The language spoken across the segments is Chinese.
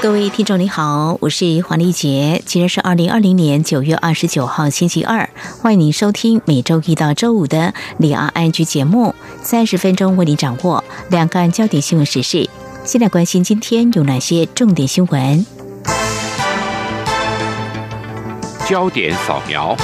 各位听众，你好，我是黄丽杰。今天是二零二零年九月二十九号，星期二。欢迎您收听每周一到周五的李昂安居节目，三十分钟为您掌握两岸焦点新闻时事。现在关心今天有哪些重点新闻？焦点扫描。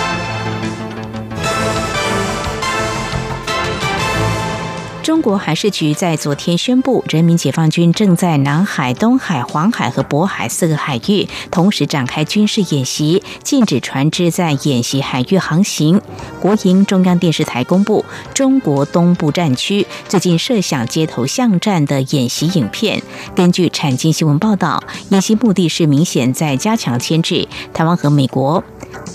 中国海事局在昨天宣布，人民解放军正在南海、东海、黄海和渤海四个海域同时展开军事演习，禁止船只在演习海域航行。国营中央电视台公布，中国东部战区最近设想街头巷战的演习影片。根据产经新闻报道，演习目的是明显在加强牵制台湾和美国。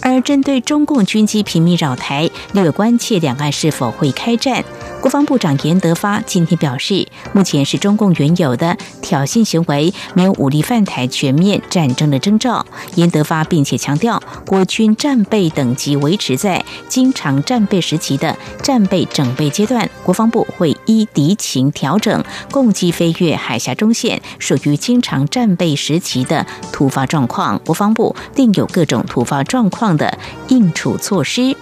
而针对中共军机频密扰台，略关切两岸是否会开战。国防部长严德发今天表示，目前是中共原有的挑衅行为，没有武力犯台、全面战争的征兆。严德发并且强调，国军战备等级维持在经常战备时期的战备整备阶段，国防部会依敌情调整，攻击飞越海峡中线属于经常战备时期的突发状况，国防部定有各种突发状况的应处措施。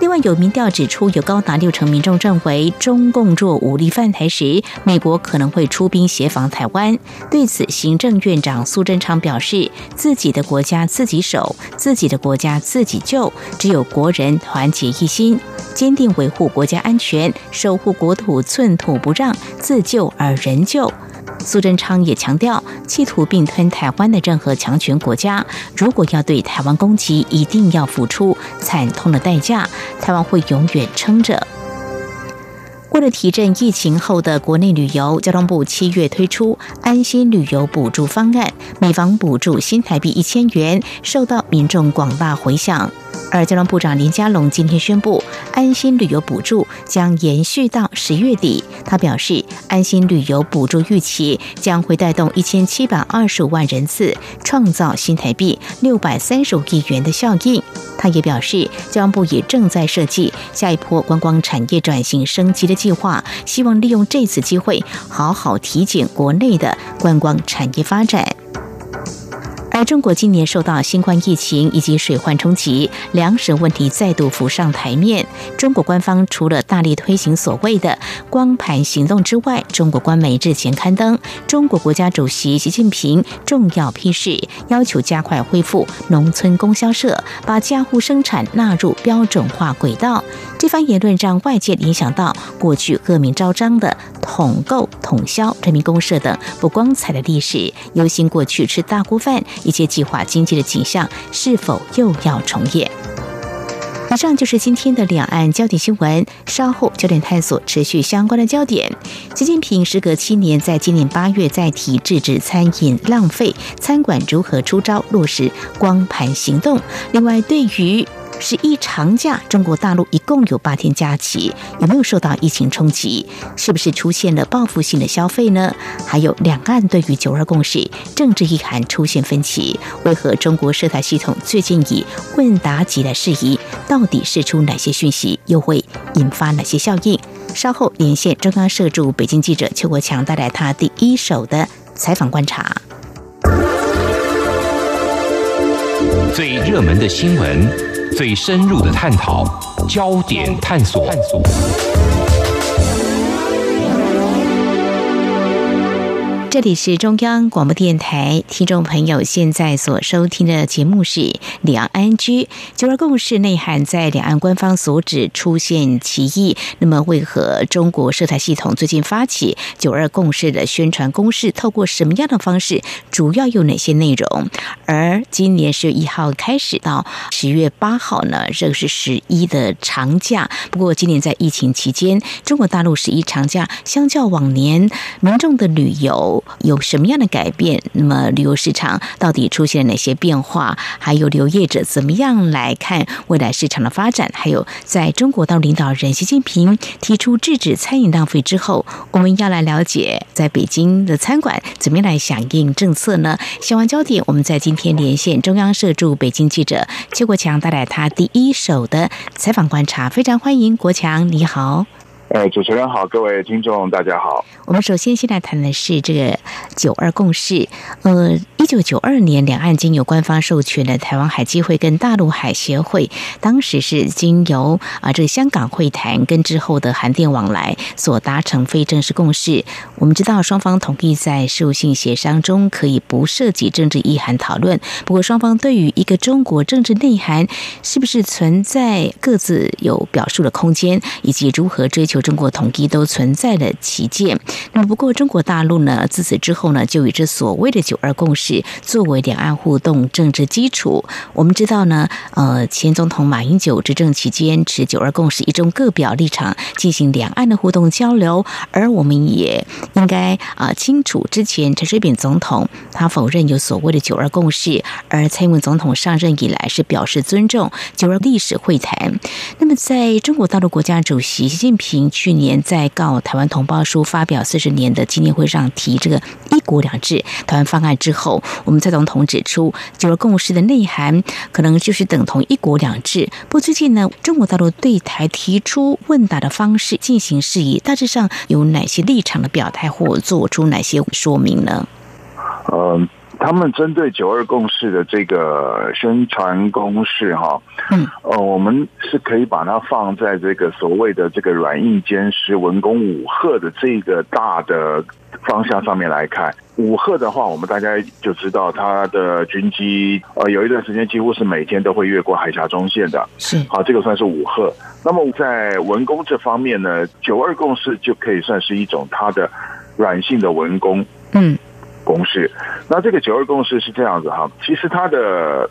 另外，有民调指出，有高达六成民众认为，中共若武力犯台时，美国可能会出兵协防台湾。对此，行政院长苏贞昌表示：“自己的国家自己守，自己的国家自己救，只有国人团结一心，坚定维护国家安全，守护国土寸土不让，自救而人救。”苏贞昌也强调，企图并吞台湾的任何强权国家，如果要对台湾攻击，一定要付出惨痛的代价。台湾会永远撑着。为了提振疫情后的国内旅游，交通部七月推出安心旅游补助方案，每房补助新台币一千元，受到民众广大回响。而交通部长林佳龙今天宣布，安心旅游补助将延续到十月底。他表示，安心旅游补助预期将会带动一千七百二十五万人次，创造新台币六百三十五亿元的效应。他也表示，交通部也正在设计下一波观光产业转型升级的计划，希望利用这次机会，好好提检国内的观光产业发展。而中国今年受到新冠疫情以及水患冲击，粮食问题再度浮上台面。中国官方除了大力推行所谓的“光盘行动”之外，中国官媒日前刊登中国国家主席习近平重要批示，要求加快恢复农村供销社，把家户生产纳入标准化轨道。这番言论让外界联想到过去恶名昭彰的统购、统销、人民公社等不光彩的历史，忧心过去吃大锅饭。一切计划经济的景象是否又要重演？以上就是今天的两岸焦点新闻。稍后焦点探索持续相关的焦点。习近平时隔七年，在今年八月再提制止餐饮浪费，餐馆如何出招落实光盘行动？另外，对于十一长假，中国大陆一共有八天假期，有没有受到疫情冲击？是不是出现了报复性的消费呢？还有两岸对于九二共识政治意涵出现分歧，为何中国涉台系统最近以问答级的事宜？到底释出哪些讯息，又会引发哪些效应？稍后连线中央社驻北京记者邱国强，带来他第一手的采访观察。最热门的新闻。最深入的探讨，焦点探索。这里是中央广播电台，听众朋友现在所收听的节目是两岸居九二共识内涵，在两岸官方所指出现歧义。那么，为何中国涉台系统最近发起九二共识的宣传攻势？透过什么样的方式？主要有哪些内容？而今年十月一号开始到十月八号呢？这个是十一的长假。不过，今年在疫情期间，中国大陆十一长假相较往年民众的旅游。有什么样的改变？那么旅游市场到底出现了哪些变化？还有旅游业者怎么样来看未来市场的发展？还有在中国当领导人习近平提出制止餐饮浪费之后，我们要来了解在北京的餐馆怎么样来响应政策呢？相关焦点，我们在今天连线中央社驻北京记者邱国强，带来他第一手的采访观察。非常欢迎国强，你好。呃，主持人好，各位听众大家好。我们首先现在谈的是这个九二共识。呃，一九九二年，两岸经由官方授权的台湾海基会跟大陆海协会，当时是经由啊这个香港会谈跟之后的函电往来所达成非正式共识。我们知道双方同意在事务性协商中可以不涉及政治意涵讨论。不过双方对于一个中国政治内涵是不是存在各自有表述的空间，以及如何追求。中国统一都存在的旗舰。那么，不过中国大陆呢，自此之后呢，就以这所谓的“九二共识”作为两岸互动政治基础。我们知道呢，呃，前总统马英九执政期间持“九二共识”一中各表立场进行两岸的互动交流，而我们也应该啊清楚，之前陈水扁总统他否认有所谓的“九二共识”，而蔡英文总统上任以来是表示尊重“九二历史会谈”。那么，在中国大陆国家主席习近平。去年在告台湾同胞书发表四十年的纪念会上提这个“一国两制”台湾方案之后，我们蔡总统指出，九二共识的内涵可能就是等同“一国两制”。不过最近呢，中国大陆对台提出问答的方式进行事宜，大致上有哪些立场的表态或做出哪些说明呢？嗯。他们针对九二共识的这个宣传公式，哈，嗯，呃，我们是可以把它放在这个所谓的这个软硬兼施、文攻武赫的这个大的方向上面来看。武赫的话，我们大家就知道，他的军机呃有一段时间几乎是每天都会越过海峡中线的，是好，这个算是武赫。那么在文攻这方面呢，九二共识就可以算是一种它的软性的文攻，嗯。公式，那这个九二共识是这样子哈，其实它的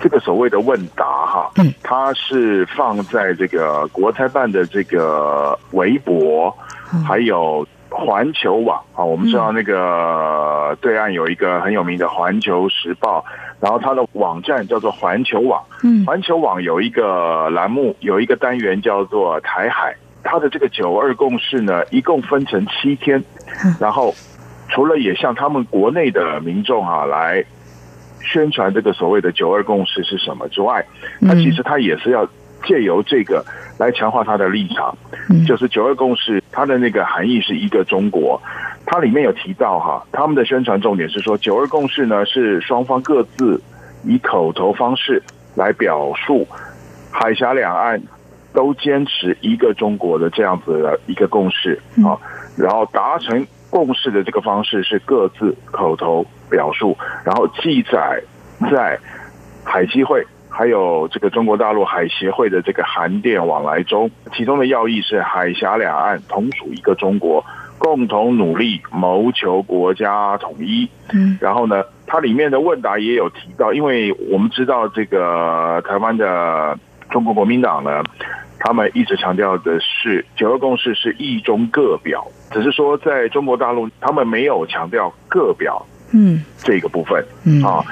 这个所谓的问答哈，嗯，它是放在这个国台办的这个微博，还有环球网啊，我们知道那个对岸有一个很有名的环球时报，然后它的网站叫做环球网，嗯，环球网有一个栏目，有一个单元叫做台海，它的这个九二共识呢，一共分成七天，然后。除了也向他们国内的民众啊来宣传这个所谓的九二共识是什么之外，那其实他也是要借由这个来强化他的立场。就是九二共识它的那个含义是一个中国，它里面有提到哈，他们的宣传重点是说九二共识呢是双方各自以口头方式来表述海峡两岸都坚持一个中国的这样子的一个共识啊，然后达成。共识的这个方式是各自口头表述，然后记载在海基会还有这个中国大陆海协会的这个函电往来中。其中的要义是海峡两岸同属一个中国，共同努力谋求国家统一。嗯，然后呢，它里面的问答也有提到，因为我们知道这个台湾的中国国民党呢。他们一直强调的是九二共识是一中各表，只是说在中国大陆，他们没有强调各表，嗯，这个部分，嗯啊，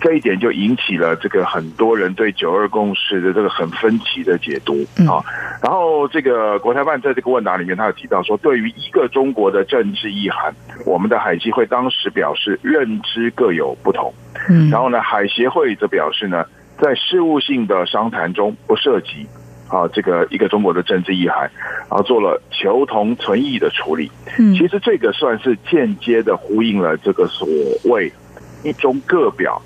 这一点就引起了这个很多人对九二共识的这个很分歧的解读啊。然后这个国台办在这个问答里面，他有提到说，对于一个中国的政治意涵，我们的海基会当时表示认知各有不同，嗯，然后呢，海协会则表示呢，在事务性的商谈中不涉及。啊，这个一个中国的政治意涵，然后做了求同存异的处理。嗯，其实这个算是间接的呼应了这个所谓一中各表，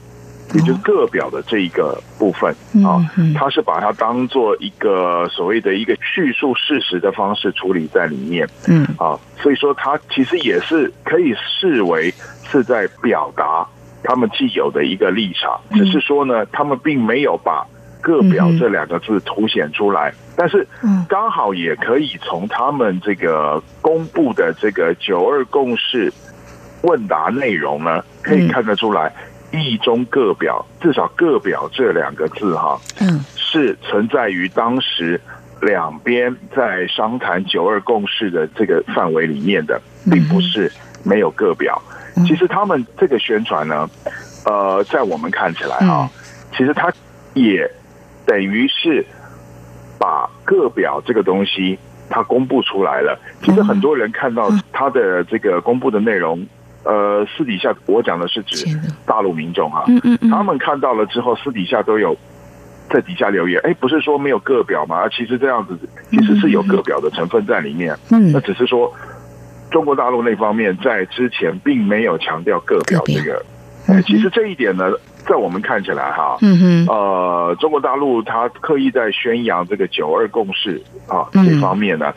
也就是各表的这一个部分啊。他是把它当做一个所谓的一个叙述事实的方式处理在里面。嗯，啊，所以说他其实也是可以视为是在表达他们既有的一个立场，只是说呢，他们并没有把。各表这两个字凸显出来，但是刚好也可以从他们这个公布的这个九二共识问答内容呢，可以看得出来，意中各表至少各表这两个字哈，嗯，是存在于当时两边在商谈九二共识的这个范围里面的，并不是没有个表。其实他们这个宣传呢，呃，在我们看起来啊，其实他也等于是把个表这个东西它公布出来了。其实很多人看到它的这个公布的内容，呃，私底下我讲的是指大陆民众哈，他们看到了之后，私底下都有在底下留言，哎，不是说没有个表吗？其实这样子其实是有个表的成分在里面，那只是说。中国大陆那方面在之前并没有强调个表这个，哎其实这一点呢，在我们看起来哈，呃，中国大陆他刻意在宣扬这个九二共识啊这方面呢，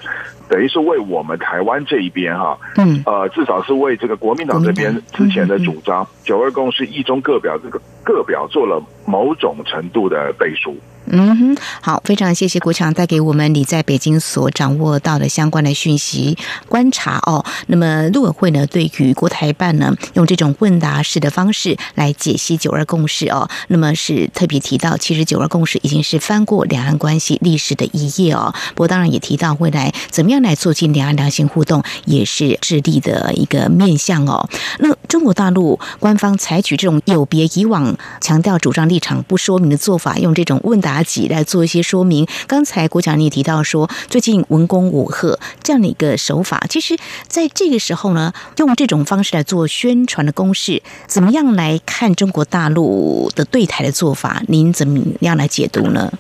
等于是为我们台湾这一边哈，嗯。呃，至少是为这个国民党这边之前的主张九二共识一中各表这个各表做了某种程度的背书。嗯哼，好，非常谢谢国强带给我们你在北京所掌握到的相关的讯息观察哦。那么陆委会呢，对于国台办呢，用这种问答式的方式来解析九二共识哦，那么是特别提到，其实九二共识已经是翻过两岸关系历史的一页哦。不过当然也提到未来怎么样来促进两岸良性互动，也是致力的一个面向哦。那中国大陆官方采取这种有别以往强调主张立场不说明的做法，用这种问答。己来做一些说明。刚才国强你也提到说，最近文攻武赫这样的一个手法，其实在这个时候呢，用这种方式来做宣传的公式，怎么样来看中国大陆的对台的做法？您怎么样来解读呢？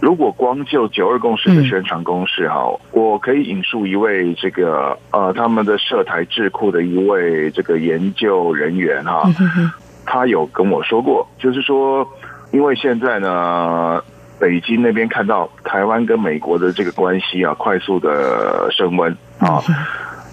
如果光就九二共识的宣传公式哈，我可以引述一位这个呃他们的涉台智库的一位这个研究人员哈，他有跟我说过，就是说。因为现在呢，北京那边看到台湾跟美国的这个关系啊，快速的升温啊，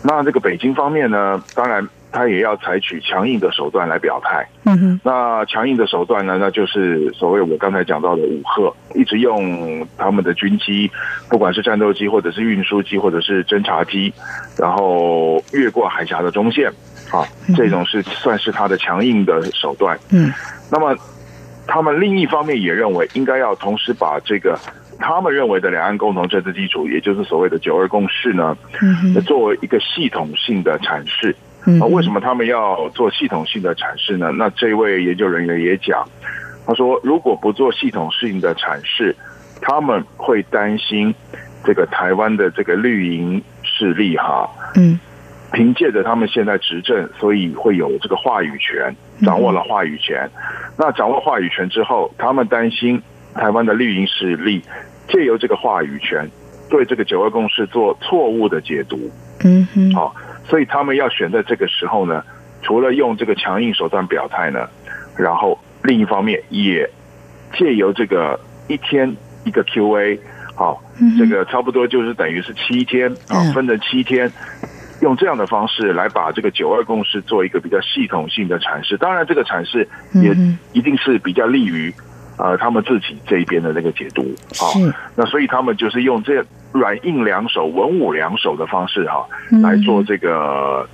那这个北京方面呢，当然他也要采取强硬的手段来表态。嗯哼，那强硬的手段呢，那就是所谓我刚才讲到的武赫，一直用他们的军机，不管是战斗机或者是运输机或者是侦察机，然后越过海峡的中线啊，这种是算是他的强硬的手段。嗯，那么。他们另一方面也认为，应该要同时把这个他们认为的两岸共同政治基础，也就是所谓的九二共识呢，作为一个系统性的阐释。啊，为什么他们要做系统性的阐释呢？那这位研究人员也讲，他说，如果不做系统性的阐释，他们会担心这个台湾的这个绿营势力哈，嗯。凭借着他们现在执政，所以会有这个话语权，掌握了话语权。那掌握话语权之后，他们担心台湾的绿营势力借由这个话语权，对这个九二共识做错误的解读。嗯哼，好，所以他们要选在这个时候呢，除了用这个强硬手段表态呢，然后另一方面也借由这个一天一个 Q&A，好，这个差不多就是等于是七天啊，分成七天。用这样的方式来把这个九二共识做一个比较系统性的阐释，当然这个阐释也一定是比较利于呃他们自己这一边的那个解读啊。那所以他们就是用这软硬两手、文武两手的方式哈来做这个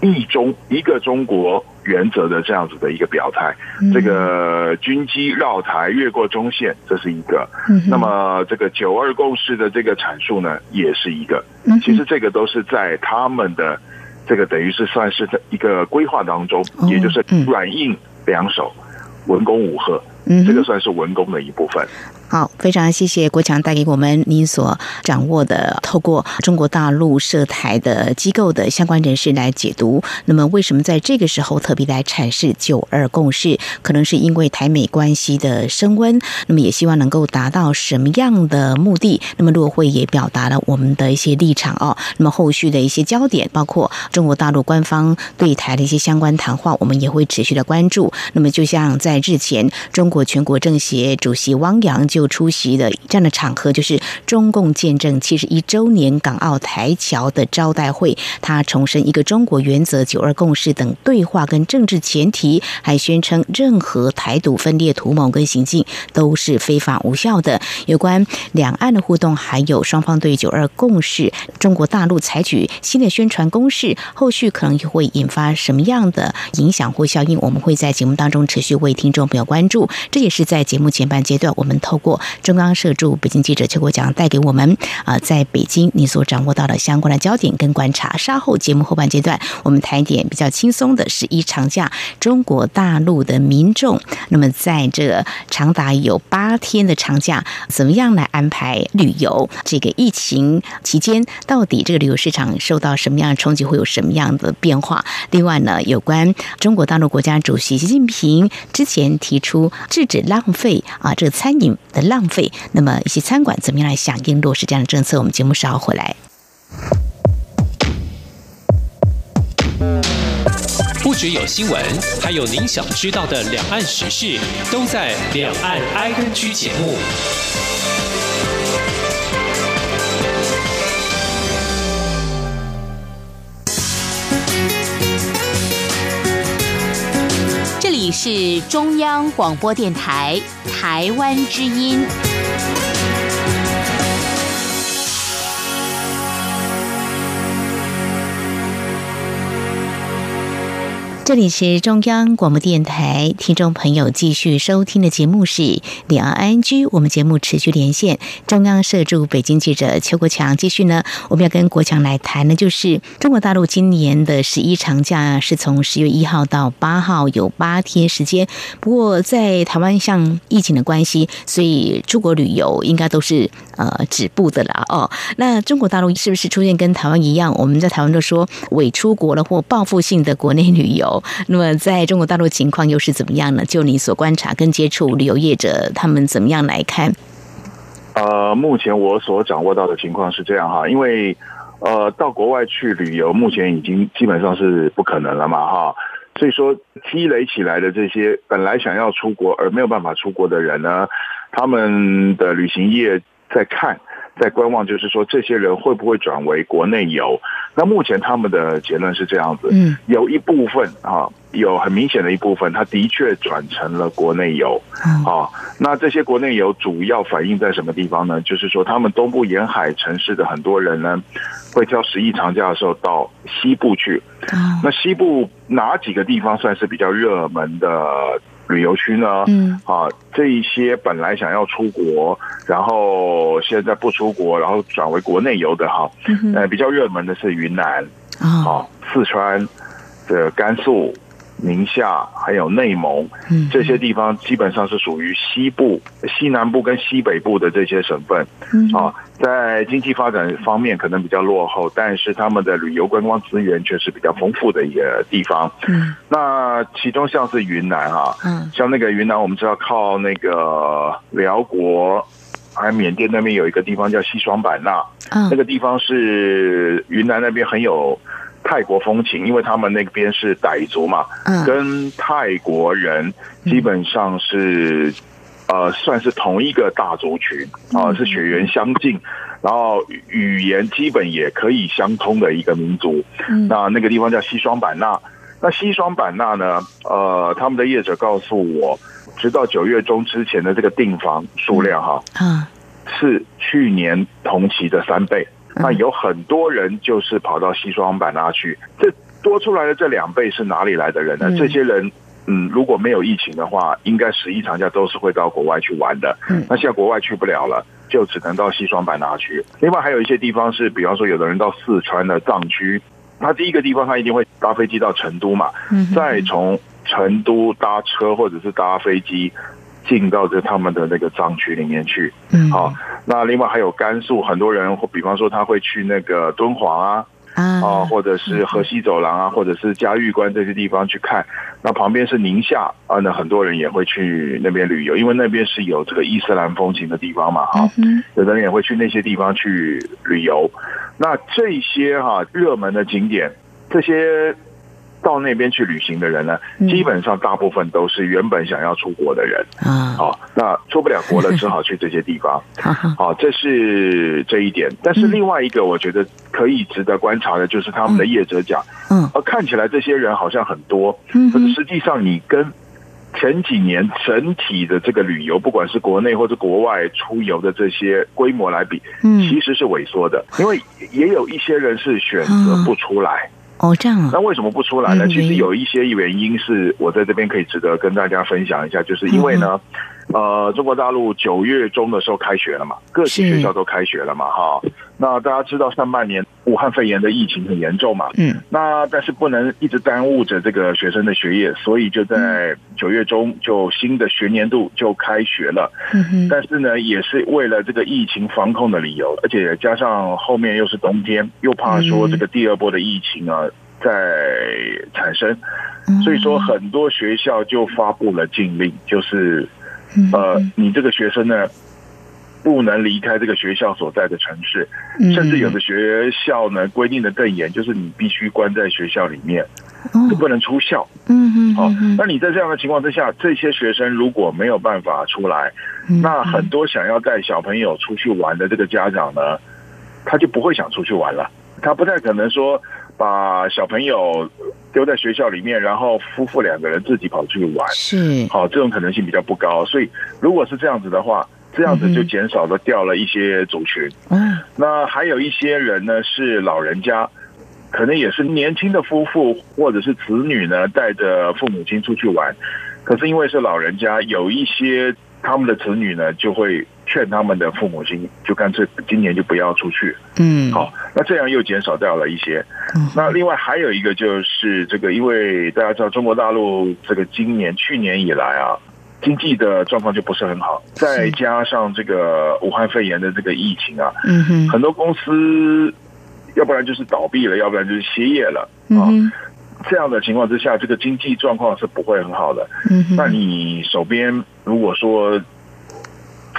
一中一个中国。原则的这样子的一个表态，这个军机绕台越过中线，这是一个。那么这个九二共识的这个阐述呢，也是一个。其实这个都是在他们的这个等于是算是一个规划当中，也就是软硬两手，文攻武赫，这个算是文攻的一部分。好，非常谢谢国强带给我们您所掌握的，透过中国大陆涉台的机构的相关人士来解读。那么，为什么在这个时候特别来阐释九二共识？可能是因为台美关系的升温。那么，也希望能够达到什么样的目的？那么，陆会也表达了我们的一些立场哦。那么，后续的一些焦点，包括中国大陆官方对台的一些相关谈话，我们也会持续的关注。那么，就像在日前，中国全国政协主席汪洋就就出席的这样的场合，就是中共见证七十一周年港澳台侨的招待会。他重申一个中国原则、九二共识等对话跟政治前提，还宣称任何台独分裂图谋跟行径都是非法无效的。有关两岸的互动，还有双方对九二共识，中国大陆采取新的宣传攻势，后续可能会引发什么样的影响或效应？我们会在节目当中持续为听众朋友关注。这也是在节目前半阶段，我们透过。中央社驻北京记者邱国强带给我们啊，在北京你所掌握到的相关的焦点跟观察。稍后节目后半阶段，我们谈一点比较轻松的十一长假，中国大陆的民众那么在这长达有八天的长假，怎么样来安排旅游？这个疫情期间，到底这个旅游市场受到什么样的冲击，会有什么样的变化？另外呢，有关中国大陆国家主席习近平之前提出制止浪费啊，这个餐饮的浪费，那么一些餐馆怎么样来响应落实这样的政策？我们节目稍后回来。不只有新闻，还有您想知道的两岸时事，都在《两岸 I N G》节目。是中央广播电台台湾之音。这里是中央广播电台，听众朋友继续收听的节目是两岸 I N G。我们节目持续连线中央社驻北京记者邱国强。继续呢，我们要跟国强来谈的，就是中国大陆今年的十一长假是从十月一号到八号，有八天时间。不过在台湾像疫情的关系，所以出国旅游应该都是呃止步的啦。哦，那中国大陆是不是出现跟台湾一样？我们在台湾都说伪出国了或报复性的国内旅游？那么，在中国大陆情况又是怎么样呢？就你所观察跟接触旅游业者，他们怎么样来看？呃，目前我所掌握到的情况是这样哈，因为呃，到国外去旅游，目前已经基本上是不可能了嘛哈，所以说积累起来的这些本来想要出国而没有办法出国的人呢，他们的旅行业在看。在观望，就是说这些人会不会转为国内游？那目前他们的结论是这样子，嗯，有一部分啊，有很明显的一部分，他的确转成了国内游，啊，那这些国内游主要反映在什么地方呢？就是说，他们东部沿海城市的很多人呢，会挑十一长假的时候到西部去，那西部哪几个地方算是比较热门的？旅游区呢？嗯，啊，这一些本来想要出国，然后现在不出国，然后转为国内游的哈，呃，比较热门的是云南，啊，四川，的甘肃。宁夏还有内蒙，这些地方基本上是属于西部、西南部跟西北部的这些省份，啊，在经济发展方面可能比较落后，但是他们的旅游观光资源却是比较丰富的一个地方。嗯，那其中像是云南啊，嗯，像那个云南，我们知道靠那个辽国还有缅甸那边有一个地方叫西双版纳，嗯，那个地方是云南那边很有。泰国风情，因为他们那边是傣族嘛，跟泰国人基本上是呃算是同一个大族群啊，是血缘相近，然后语言基本也可以相通的一个民族。那那个地方叫西双版纳。那西双版纳呢？呃，他们的业者告诉我，直到九月中之前的这个订房数量哈，是去年同期的三倍。那有很多人就是跑到西双版纳去，这多出来的这两倍是哪里来的人呢？这些人，嗯，如果没有疫情的话，应该十一长假都是会到国外去玩的。嗯，那现在国外去不了了，就只能到西双版纳去。另外还有一些地方是，比方说有的人到四川的藏区，他第一个地方他一定会搭飞机到成都嘛，再从成都搭车或者是搭飞机。进到这他们的那个藏区里面去，嗯，好，那另外还有甘肃，很多人，比方说他会去那个敦煌啊，啊，或者是河西走廊啊，或者是嘉峪关这些地方去看。那旁边是宁夏啊，那很多人也会去那边旅游，因为那边是有这个伊斯兰风情的地方嘛，哈，有的人也会去那些地方去旅游。那这些哈热门的景点，这些。到那边去旅行的人呢，基本上大部分都是原本想要出国的人。啊。好，那出不了国了，只好去这些地方。好，这是这一点。但是另外一个，我觉得可以值得观察的，就是他们的业者讲，嗯，而看起来这些人好像很多，嗯，可是实际上你跟前几年整体的这个旅游，不管是国内或者国外出游的这些规模来比，嗯，其实是萎缩的，因为也有一些人是选择不出来。哦，这样。那为什么不出来呢？其实有一些原因是我在这边可以值得跟大家分享一下，就是因为呢。呃，中国大陆九月中的时候开学了嘛，各级学校都开学了嘛，哈。那大家知道上半年武汉肺炎的疫情很严重嘛，嗯。那但是不能一直耽误着这个学生的学业，所以就在九月中就新的学年度就开学了。嗯但是呢，也是为了这个疫情防控的理由，而且加上后面又是冬天，又怕说这个第二波的疫情啊在产生，所以说很多学校就发布了禁令，就是。呃，你这个学生呢，不能离开这个学校所在的城市，甚至有的学校呢规定的更严，就是你必须关在学校里面，不能出校。嗯嗯，好，那你在这样的情况之下，这些学生如果没有办法出来，那很多想要带小朋友出去玩的这个家长呢，他就不会想出去玩了，他不太可能说。把小朋友丢在学校里面，然后夫妇两个人自己跑出去玩，是好，这种可能性比较不高。所以，如果是这样子的话，这样子就减少了掉了一些族群。嗯，那还有一些人呢，是老人家，可能也是年轻的夫妇或者是子女呢，带着父母亲出去玩，可是因为是老人家，有一些他们的子女呢，就会。劝他们的父母亲就干脆今年就不要出去。嗯，好，那这样又减少掉了一些。嗯，那另外还有一个就是这个，因为大家知道中国大陆这个今年去年以来啊，经济的状况就不是很好，再加上这个武汉肺炎的这个疫情啊，嗯哼，很多公司要不然就是倒闭了，要不然就是歇业了。嗯，这样的情况之下，这个经济状况是不会很好的。嗯那你手边如果说。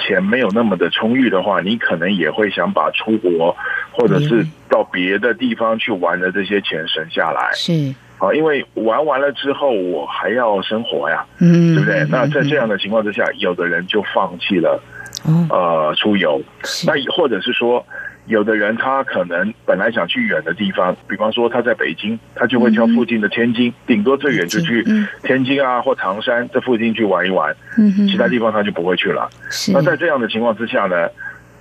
钱没有那么的充裕的话，你可能也会想把出国或者是到别的地方去玩的这些钱省下来。是啊，因为玩完了之后，我还要生活呀，嗯，对不对？那在这样的情况之下，有的人就放弃了，呃，出游。那或者是说。有的人他可能本来想去远的地方，比方说他在北京，他就会挑附近的天津，顶多最远就去天津啊或唐山这附近去玩一玩，其他地方他就不会去了。那在这样的情况之下呢，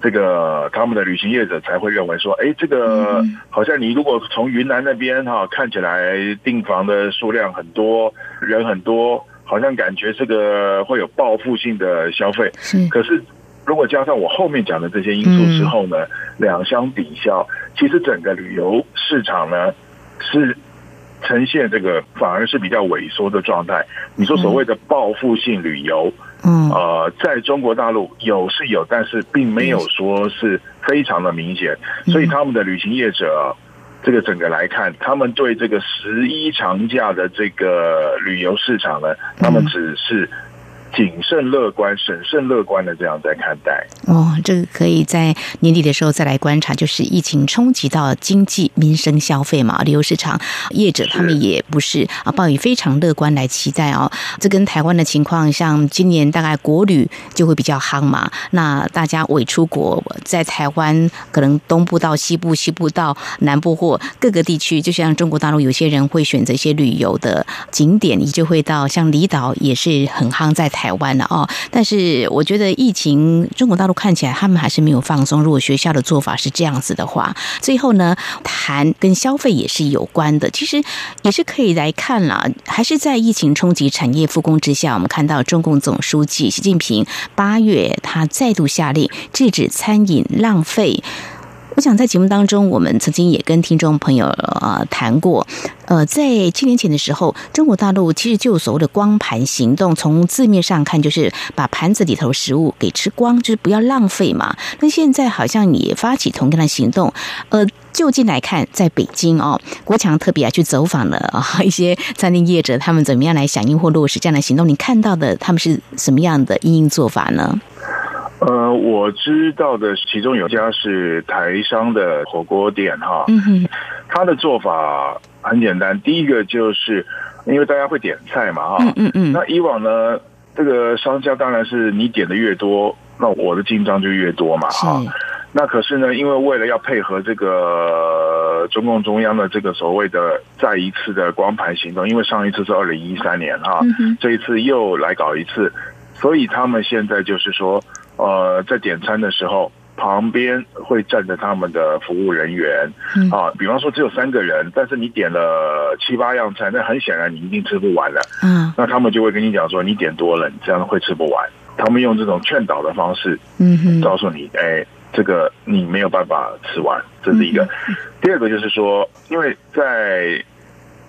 这个他们的旅行业者才会认为说，哎，这个好像你如果从云南那边哈看起来订房的数量很多，人很多，好像感觉这个会有报复性的消费，可是。如果加上我后面讲的这些因素之后呢，两相抵消，其实整个旅游市场呢是呈现这个反而是比较萎缩的状态。你说所谓的报复性旅游，嗯，呃，在中国大陆有是有，但是并没有说是非常的明显。所以他们的旅行业者，这个整个来看，他们对这个十一长假的这个旅游市场呢，他们只是。谨慎乐观、审慎乐观的这样在看待哦，这个可以在年底的时候再来观察，就是疫情冲击到经济、民生、消费嘛，旅游市场业者他们也不是啊，抱以非常乐观来期待哦。这跟台湾的情况，像今年大概国旅就会比较夯嘛，那大家伪出国，在台湾可能东部到西部、西部到南部或各个地区，就像中国大陆有些人会选择一些旅游的景点，你就会到像离岛也是很夯在。台台湾了哦，但是我觉得疫情，中国大陆看起来他们还是没有放松。如果学校的做法是这样子的话，最后呢，谈跟消费也是有关的，其实也是可以来看了。还是在疫情冲击产业复工之下，我们看到中共总书记习近平八月他再度下令制止餐饮浪费。我想在节目当中，我们曾经也跟听众朋友呃谈过，呃，在七年前的时候，中国大陆其实就有所谓的光盘行动，从字面上看就是把盘子里头食物给吃光，就是不要浪费嘛。那现在好像也发起同样的行动，呃，就近来看，在北京哦，国强特别啊去走访了啊 一些餐厅业者，他们怎么样来响应或落实这样的行动？你看到的他们是什么样的应应做法呢？呃，我知道的其中有家是台商的火锅店哈，嗯哼，他的做法很简单，第一个就是因为大家会点菜嘛哈，嗯嗯嗯，那以往呢，这个商家当然是你点的越多，那我的进账就越多嘛哈，那可是呢，因为为了要配合这个中共中央的这个所谓的再一次的光盘行动，因为上一次是二零一三年哈，这一次又来搞一次，所以他们现在就是说。呃，在点餐的时候，旁边会站着他们的服务人员啊，比方说只有三个人，但是你点了七八样菜，那很显然你一定吃不完了。嗯，那他们就会跟你讲说，你点多了，你这样会吃不完。他们用这种劝导的方式，嗯哼，告诉你，哎，这个你没有办法吃完，这是一个。第二个就是说，因为在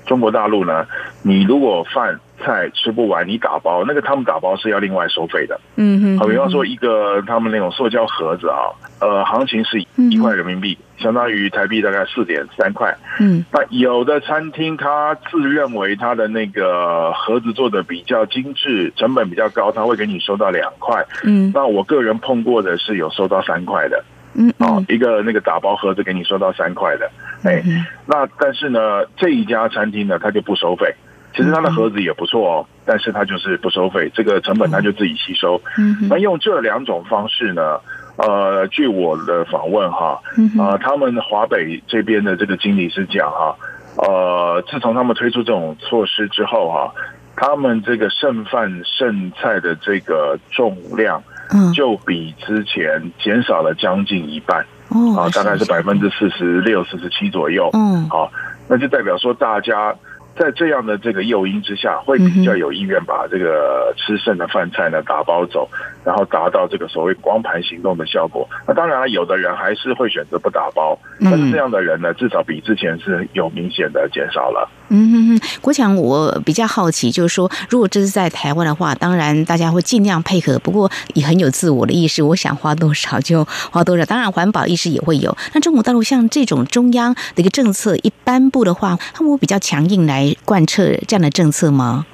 中国大陆呢，你如果饭菜吃不完，你打包，那个他们打包是要另外收费的。嗯哼，好，比方说一个他们那种塑胶盒子啊，呃，行情是一块人民币，相当于台币大概四点三块。嗯，那有的餐厅他自认为他的那个盒子做的比较精致，成本比较高，他会给你收到两块。嗯，那我个人碰过的是有收到三块的。嗯，哦，一个那个打包盒子给你收到三块的。哎，那但是呢，这一家餐厅呢，他就不收费。其实它的盒子也不错哦，但是它就是不收费，这个成本它就自己吸收。那用这两种方式呢？呃，据我的访问哈，啊，他们华北这边的这个经理是讲哈，呃，自从他们推出这种措施之后哈，他们这个剩饭剩菜的这个重量，嗯，就比之前减少了将近一半，哦，啊，大概是百分之四十六、四十七左右，嗯，好，那就代表说大家。在这样的这个诱因之下，会比较有意愿把这个吃剩的饭菜呢打包走，然后达到这个所谓光盘行动的效果。那当然了，有的人还是会选择不打包，但是这样的人呢，至少比之前是有明显的减少了。嗯哼哼，国强，我比较好奇，就是说，如果这是在台湾的话，当然大家会尽量配合，不过也很有自我的意识，我想花多少就花多少。当然，环保意识也会有。那中国大陆像这种中央的一个政策一颁布的话，他们会比较强硬来贯彻这样的政策吗？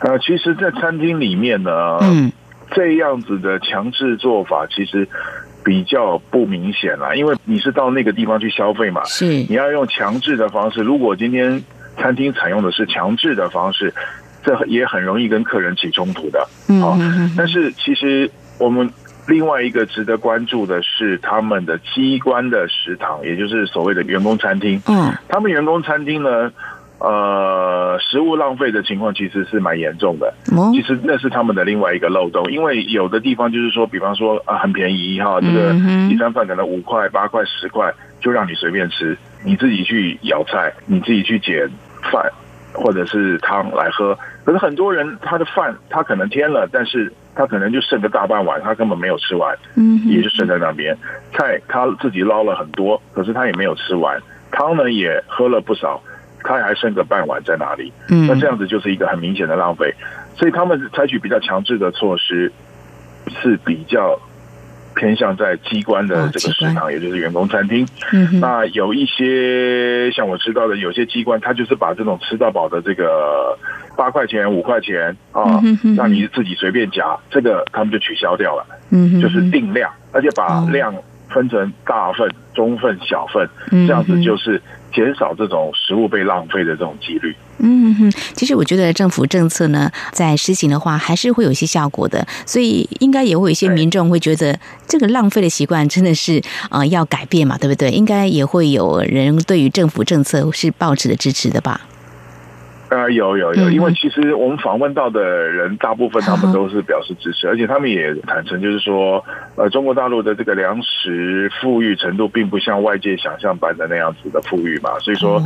呃，其实，在餐厅里面呢，嗯，这样子的强制做法其实比较不明显了，因为你是到那个地方去消费嘛，是你要用强制的方式。如果今天餐厅采用的是强制的方式，这也很容易跟客人起冲突的。嗯，但是其实我们另外一个值得关注的是，他们的机关的食堂，也就是所谓的员工餐厅。嗯，他们员工餐厅呢，呃，食物浪费的情况其实是蛮严重的。其实那是他们的另外一个漏洞，因为有的地方就是说，比方说啊，很便宜哈，这个一餐饭可能五块、八块、十块，就让你随便吃，你自己去舀菜，你自己去捡。饭或者是汤来喝，可是很多人他的饭他可能添了，但是他可能就剩个大半碗，他根本没有吃完，嗯，也就剩在那边。菜他自己捞了很多，可是他也没有吃完，汤呢也喝了不少，他还剩个半碗在哪里？嗯，那这样子就是一个很明显的浪费，所以他们采取比较强制的措施是比较。偏向在机关的这个食堂，也就是员工餐厅。那有一些像我知道的，有些机关，他就是把这种吃到饱的这个八块钱、五块钱啊，让你自己随便夹，这个他们就取消掉了。嗯，就是定量，而且把量分成大份、中份、小份，这样子就是减少这种食物被浪费的这种几率。嗯哼，其实我觉得政府政策呢，在实行的话，还是会有一些效果的，所以应该也会有一些民众会觉得这个浪费的习惯真的是啊要改变嘛，对不对？应该也会有人对于政府政策是抱持的支持的吧？呃，有有有，因为其实我们访问到的人，大部分他们都是表示支持，而且他们也坦诚，就是说，呃，中国大陆的这个粮食富裕程度，并不像外界想象般的那样子的富裕嘛，所以说。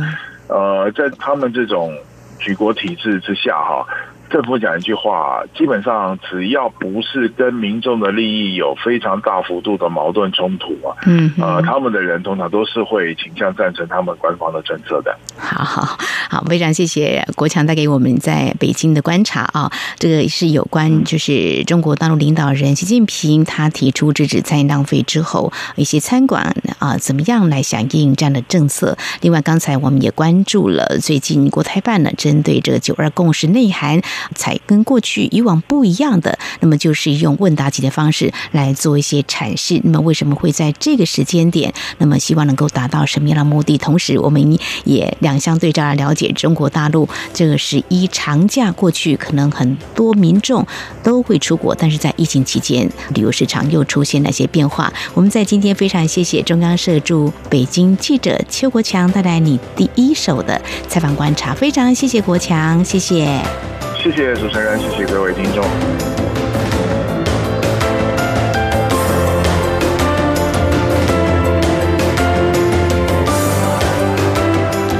呃，在他们这种举国体制之下，哈。政府讲一句话，基本上只要不是跟民众的利益有非常大幅度的矛盾冲突啊，嗯，呃，他们的人通常都是会倾向赞成他们官方的政策的。好好好，非常谢谢国强带给我们在北京的观察啊，这个是有关就是中国大陆领导人习近平他提出制止餐饮浪费之后，一些餐馆啊怎么样来响应这样的政策。另外，刚才我们也关注了最近国台办呢针对这个九二共识内涵。才跟过去以往不一样的，那么就是用问答题的方式来做一些阐释。那么为什么会在这个时间点？那么希望能够达到什么样的目的？同时，我们也两相对照来了解中国大陆这个十一长假过去，可能很多民众都会出国，但是在疫情期间，旅游市场又出现了些变化。我们在今天非常谢谢中央社驻北京记者邱国强带来你第一手的采访观察，非常谢谢国强，谢谢。谢谢主持人谢谢各位听众。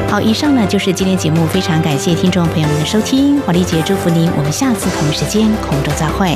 好以上呢就是今天节目非常感谢听众朋友们的收听。华丽姐祝福您我们下次同一时间空中再会。